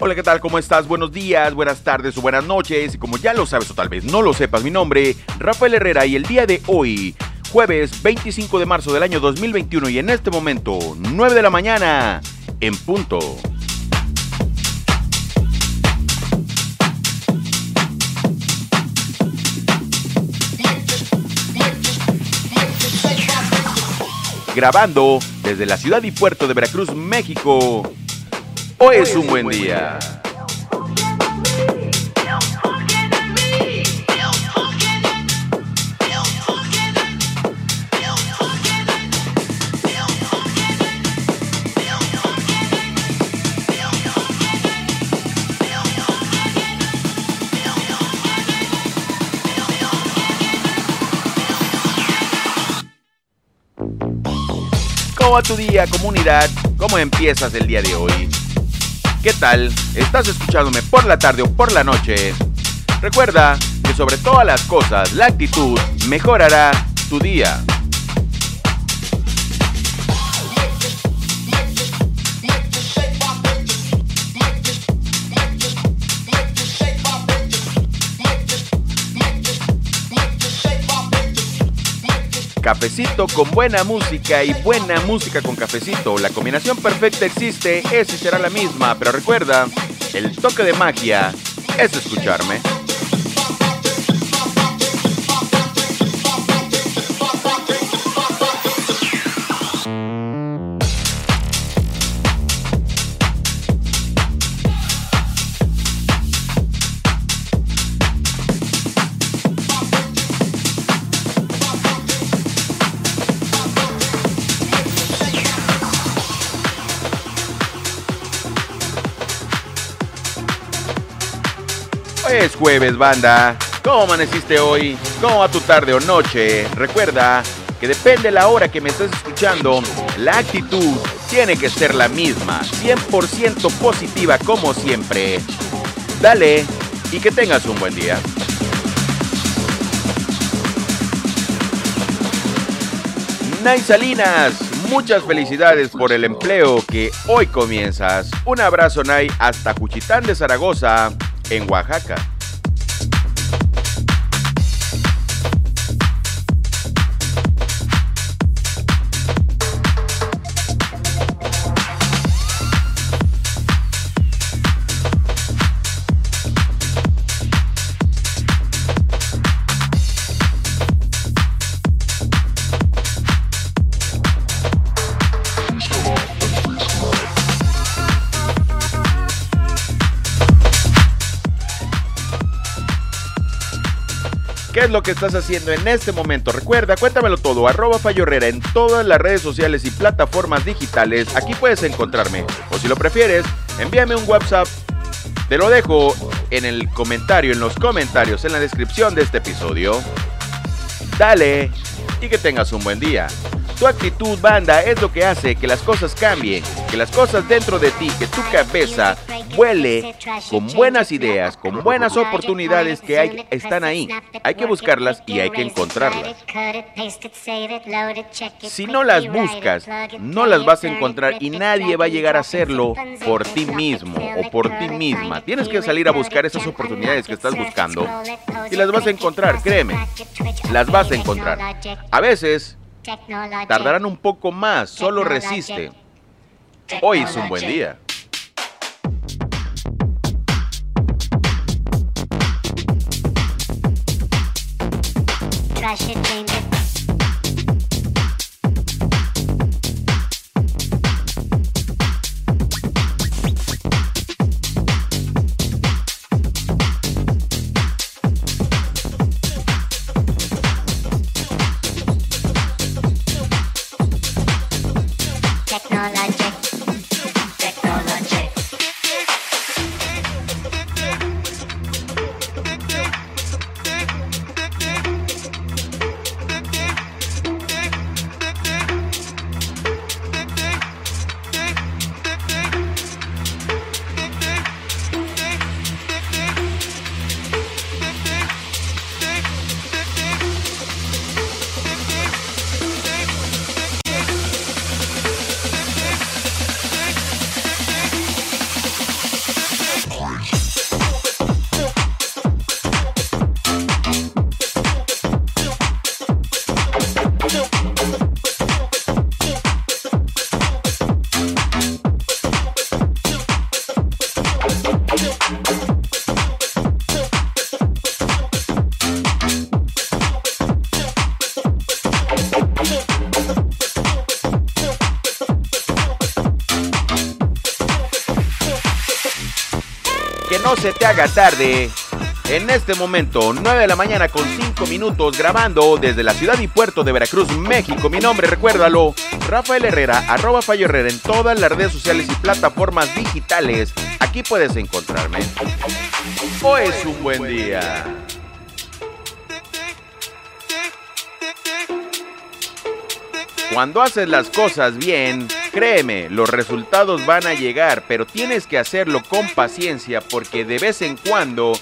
Hola, ¿qué tal? ¿Cómo estás? Buenos días, buenas tardes o buenas noches. Y como ya lo sabes o tal vez no lo sepas, mi nombre, Rafael Herrera, y el día de hoy, jueves 25 de marzo del año 2021, y en este momento, 9 de la mañana, en punto. Grabando desde la ciudad y puerto de Veracruz, México. Hoy es un buen día. ¿Cómo va tu día, comunidad? ¿Cómo empiezas el día de hoy? ¿Qué tal? ¿Estás escuchándome por la tarde o por la noche? Recuerda que sobre todas las cosas, la actitud mejorará tu día. Cafecito con buena música y buena música con cafecito. La combinación perfecta existe, es y será la misma, pero recuerda, el toque de magia es escucharme. Es jueves, banda. ¿Cómo amaneciste hoy? ¿Cómo va tu tarde o noche? Recuerda que depende la hora que me estés escuchando, la actitud tiene que ser la misma, 100% positiva como siempre. Dale y que tengas un buen día. Nay Salinas, muchas felicidades por el empleo que hoy comienzas. Un abrazo, Nay, hasta Cuchitán de Zaragoza, en Oaxaca. ¿Qué es lo que estás haciendo en este momento? Recuerda, cuéntamelo todo, arroba en todas las redes sociales y plataformas digitales. Aquí puedes encontrarme. O si lo prefieres, envíame un WhatsApp. Te lo dejo en el comentario, en los comentarios, en la descripción de este episodio. Dale y que tengas un buen día. Tu actitud, banda, es lo que hace que las cosas cambien, que las cosas dentro de ti, que tu cabeza vuele con buenas ideas, con buenas oportunidades que hay, están ahí. Hay que buscarlas y hay que encontrarlas. Si no las buscas, no las vas a encontrar y nadie va a llegar a hacerlo por ti mismo o por ti misma. Tienes que salir a buscar esas oportunidades que estás buscando y las vas a encontrar, créeme, las vas a encontrar. A veces tardarán un poco más, solo resiste. Hoy es un buen día. Trash it, change it. Te haga tarde. En este momento, 9 de la mañana con 5 minutos, grabando desde la ciudad y puerto de Veracruz, México. Mi nombre, recuérdalo, Rafael Herrera, arroba Fallo Herrera en todas las redes sociales y plataformas digitales. Aquí puedes encontrarme. Hoy es un buen día. Cuando haces las cosas bien, créeme, los resultados van a llegar, pero tienes que hacerlo con paciencia porque de vez en cuando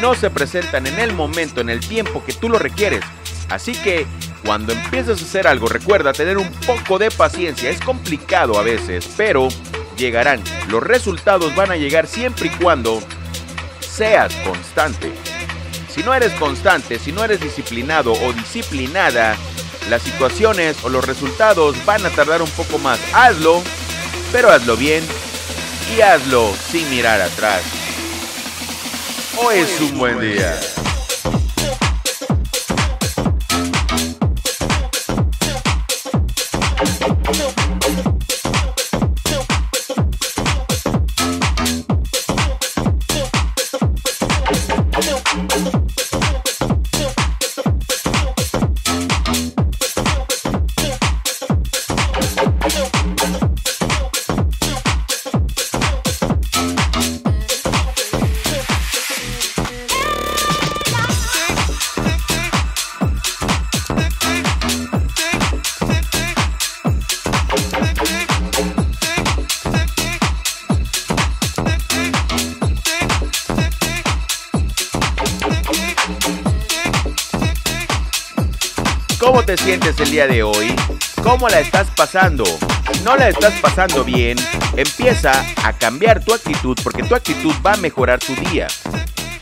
no se presentan en el momento, en el tiempo que tú lo requieres. Así que cuando empieces a hacer algo, recuerda tener un poco de paciencia. Es complicado a veces, pero llegarán. Los resultados van a llegar siempre y cuando seas constante. Si no eres constante, si no eres disciplinado o disciplinada, las situaciones o los resultados van a tardar un poco más. Hazlo, pero hazlo bien y hazlo sin mirar atrás. Hoy es un buen día. El día de hoy? ¿Cómo la estás pasando? No la estás pasando bien, empieza a cambiar tu actitud porque tu actitud va a mejorar tu día.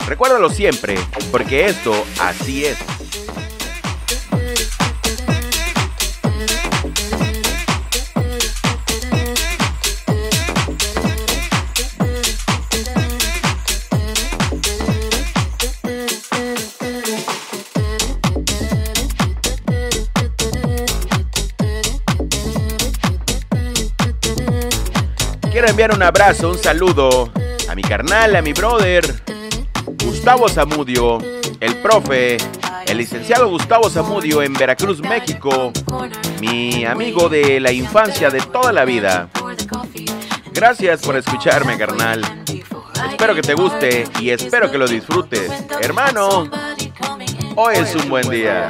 Recuérdalo siempre, porque esto así es. Enviar un abrazo, un saludo a mi carnal, a mi brother, Gustavo Zamudio, el profe, el licenciado Gustavo Zamudio en Veracruz, México, mi amigo de la infancia de toda la vida. Gracias por escucharme, carnal. Espero que te guste y espero que lo disfrutes. Hermano, hoy es un buen día.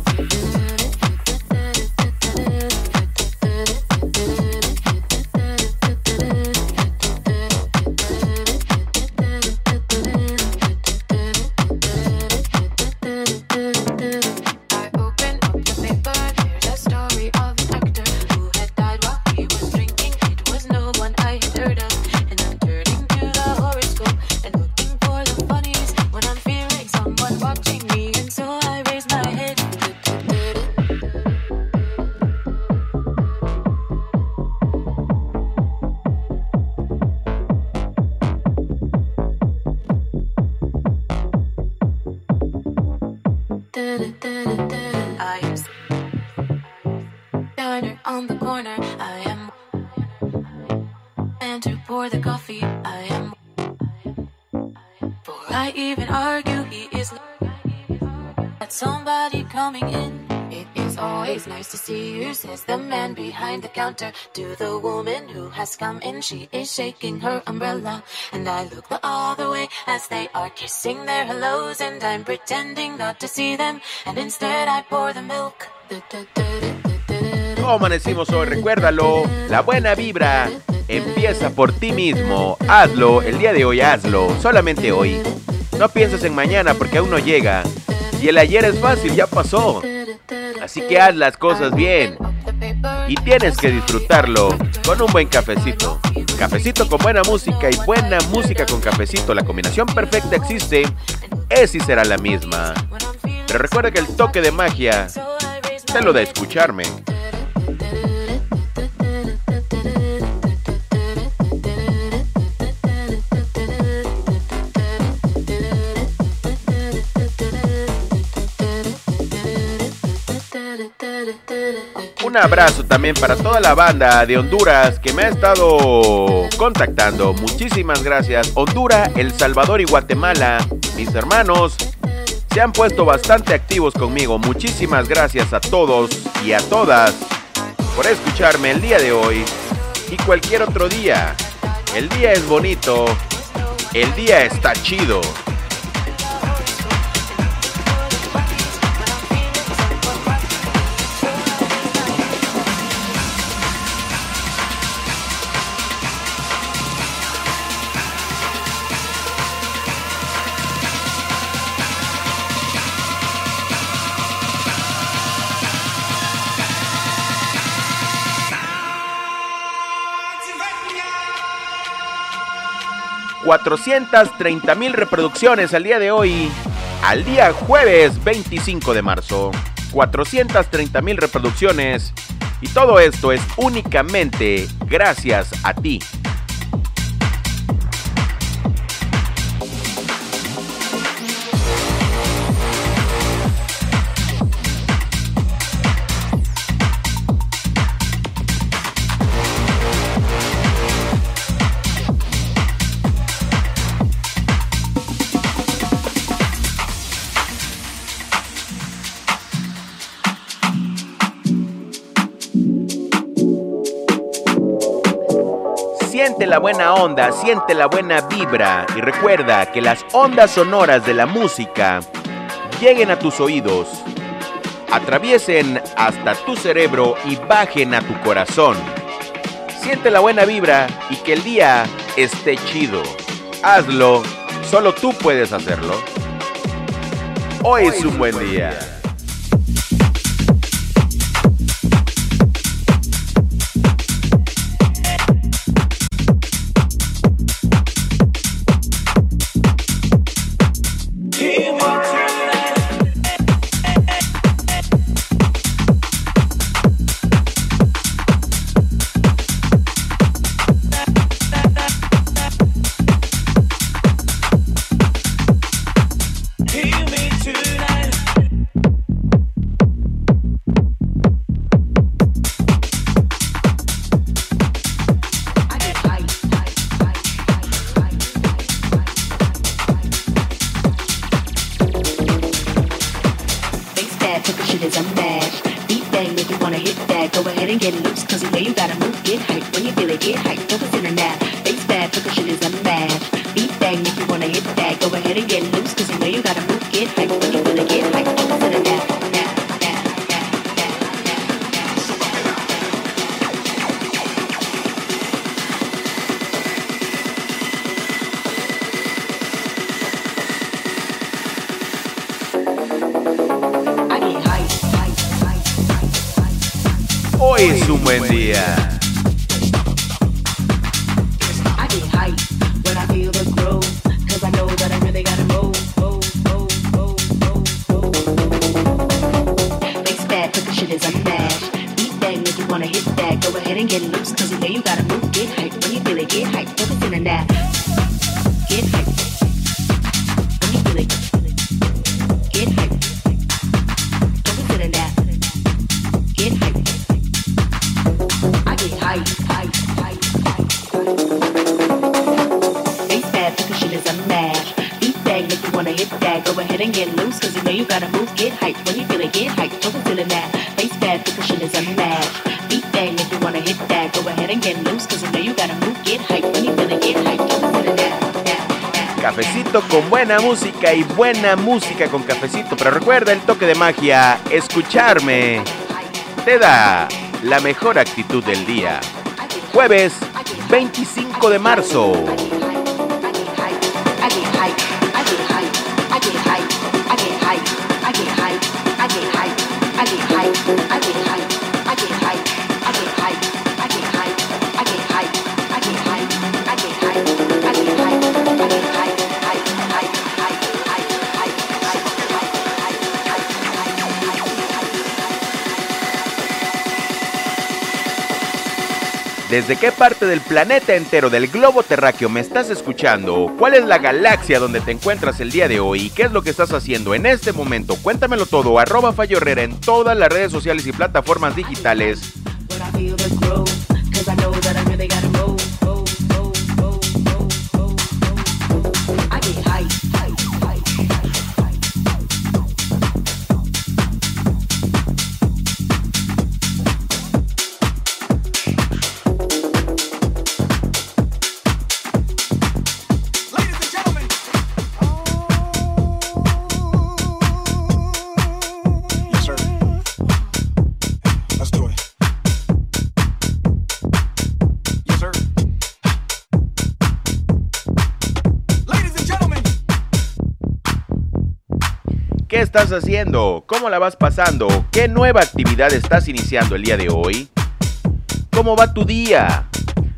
At somebody coming in. It is always nice to see you, says the man behind the counter to the woman who has come in. She is shaking her umbrella, and I look the other way as they are kissing their hellos, and I'm pretending not to see them, and instead I pour the milk. ¿Cómo amanecimos hoy? Recuérdalo, la buena vibra empieza por ti mismo. Hazlo, el día de hoy hazlo, solamente hoy. No pienses en mañana porque aún no llega. Y el ayer es fácil, ya pasó. Así que haz las cosas bien. Y tienes que disfrutarlo con un buen cafecito. Cafecito con buena música y buena música con cafecito. La combinación perfecta existe, es será la misma. Pero recuerda que el toque de magia te lo da escucharme. Un abrazo también para toda la banda de Honduras que me ha estado contactando. Muchísimas gracias. Honduras, El Salvador y Guatemala, mis hermanos, se han puesto bastante activos conmigo. Muchísimas gracias a todos y a todas por escucharme el día de hoy y cualquier otro día. El día es bonito, el día está chido. $430 mil reproducciones al día de hoy, al día jueves 25 de marzo. 430 mil reproducciones. Y todo esto es únicamente gracias a ti. Siente la buena onda, siente la buena vibra y recuerda que las ondas sonoras de la música lleguen a tus oídos, atraviesen hasta tu cerebro y bajen a tu corazón. Siente la buena vibra y que el día esté chido. Hazlo, solo tú puedes hacerlo. Hoy es un buen día. Go ahead and get loose. Cause you know you gotta move, get hype. When you feel it, get hype. Focus in a nap. Face took the shit is a mash. Beat bang, if you wanna hit that, go ahead and get loose. Cause you know you gotta move, get hype. When you hit that. Go ahead and get loose, cause you know you gotta move, get hype. When you feel it, get hype. Focus in a When you feel is if you wanna hit that. Go ahead and get loose, know you gotta move, get. Cafecito con buena música y buena música con cafecito. Pero recuerda el toque de magia, escucharme te da la mejor actitud del día. Jueves 25 de marzo. ¿Desde qué parte del planeta entero del globo terráqueo me estás escuchando? ¿Cuál es la galaxia donde te encuentras el día de hoy? ¿Qué es lo que estás haciendo en este momento? Cuéntamelo todo, arroba Fallo Herrera en todas las redes sociales y plataformas digitales. Estás haciendo? ¿Cómo la vas pasando? ¿Qué nueva actividad estás iniciando el día de hoy? ¿Cómo va tu día?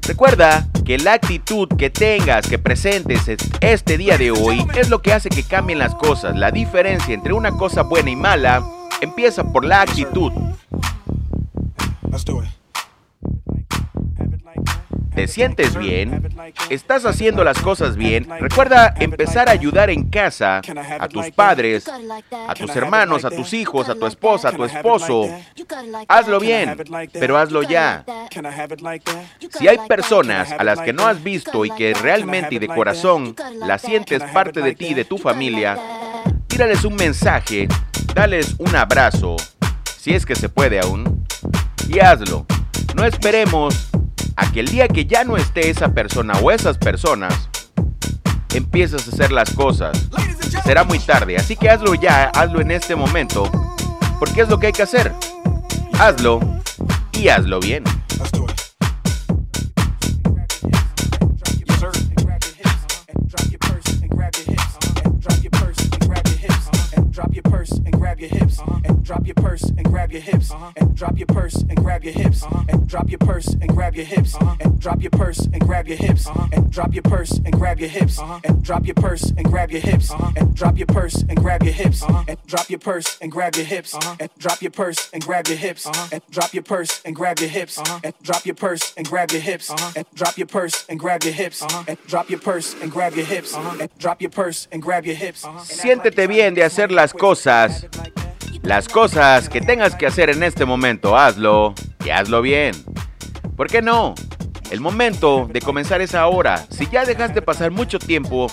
Recuerda que la actitud que tengas, que presentes es- este día de hoy es lo que hace que cambien las cosas. La diferencia entre una cosa buena y mala empieza por la actitud. ¿Te sientes bien? ¿Estás haciendo las cosas bien? Recuerda empezar a ayudar en casa a tus padres, a tus hermanos, a tus hijos, a tu esposa, a tu esposo. Hazlo bien, pero hazlo ya. Si hay personas a las que no has visto y que realmente y de corazón las sientes parte de ti y de tu familia, tírales un mensaje, dales un abrazo, si es que se puede aún, y hazlo. No esperemos a que el día que ya no esté esa persona o esas personas, empieces a hacer las cosas. Será muy tarde, así que hazlo ya, hazlo en este momento, porque es lo que hay que hacer. Hazlo y hazlo bien. Your hips. And drop your purse and grab your hips. And drop your purse and grab your hips. And drop your purse and grab your hips. And drop your purse and grab your hips. And drop your purse and grab your hips. And drop your purse and grab your hips. And drop your purse and grab your hips. And drop your purse and grab your hips. And drop your purse and grab your hips. And drop your purse and grab your hips. And drop your purse and grab your hips. And drop your purse and grab your hips. And drop your purse and grab your hips. And drop your purse and grab your hips. Siéntete bien de hacer las cosas. Las cosas que tengas que hacer en este momento, hazlo y hazlo bien. ¿Por qué no? El momento de comenzar es ahora. Si ya dejaste pasar mucho tiempo,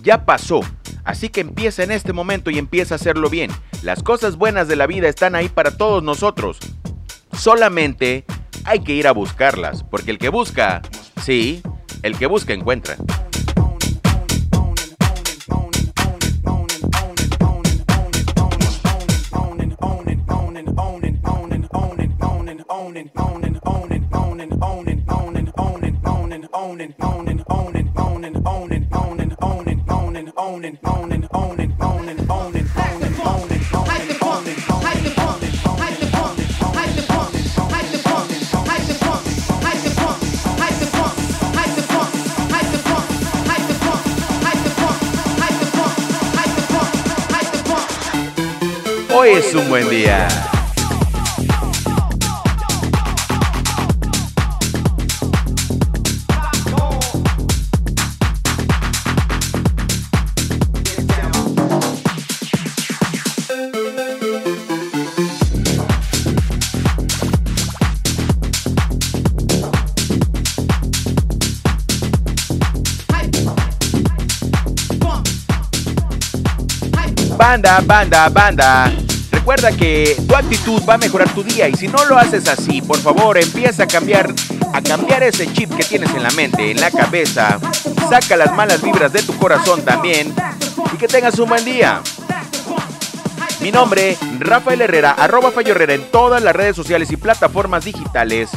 ya pasó. Así que empieza en este momento y empieza a hacerlo bien. Las cosas buenas de la vida están ahí para todos nosotros. Solamente hay que ir a buscarlas, porque el que busca, sí, el que busca encuentra. Buen día. Banda, banda, banda. Recuerda que tu actitud va a mejorar tu día y si no lo haces así, por favor, empieza a cambiar a cambiar ese chip que tienes en la mente, en la cabeza. Saca las malas vibras de tu corazón también y que tengas un buen día. Mi nombre, Rafael Herrera, arroba Fallo Herrera en todas las redes sociales y plataformas digitales.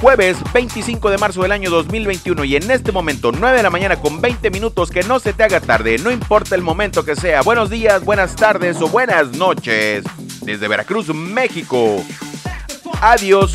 Jueves 25 de marzo del año 2021 y en este momento 9 de la mañana con 20 minutos que no se te haga tarde, no importa el momento que sea. Buenos días, buenas tardes o buenas noches desde Veracruz, México. Adiós.